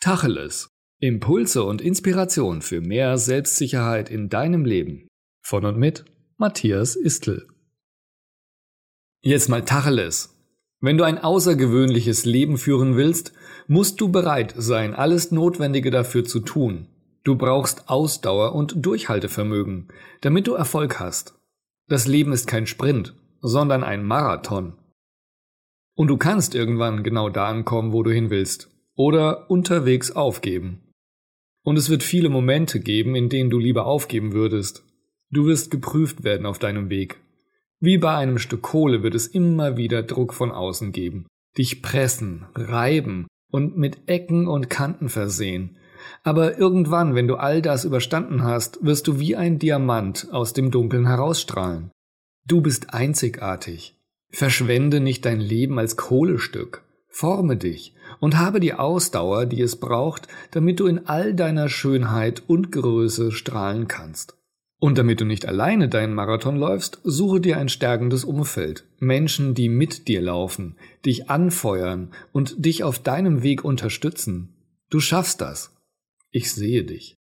Tacheles. Impulse und Inspiration für mehr Selbstsicherheit in deinem Leben. Von und mit Matthias Istl. Jetzt mal Tacheles. Wenn du ein außergewöhnliches Leben führen willst, musst du bereit sein, alles Notwendige dafür zu tun. Du brauchst Ausdauer und Durchhaltevermögen, damit du Erfolg hast. Das Leben ist kein Sprint, sondern ein Marathon. Und du kannst irgendwann genau da ankommen, wo du hin willst oder unterwegs aufgeben. Und es wird viele Momente geben, in denen du lieber aufgeben würdest. Du wirst geprüft werden auf deinem Weg. Wie bei einem Stück Kohle wird es immer wieder Druck von außen geben, dich pressen, reiben und mit Ecken und Kanten versehen. Aber irgendwann, wenn du all das überstanden hast, wirst du wie ein Diamant aus dem Dunkeln herausstrahlen. Du bist einzigartig. Verschwende nicht dein Leben als Kohlestück. Forme dich und habe die Ausdauer, die es braucht, damit du in all deiner Schönheit und Größe strahlen kannst. Und damit du nicht alleine deinen Marathon läufst, suche dir ein stärkendes Umfeld. Menschen, die mit dir laufen, dich anfeuern und dich auf deinem Weg unterstützen. Du schaffst das. Ich sehe dich.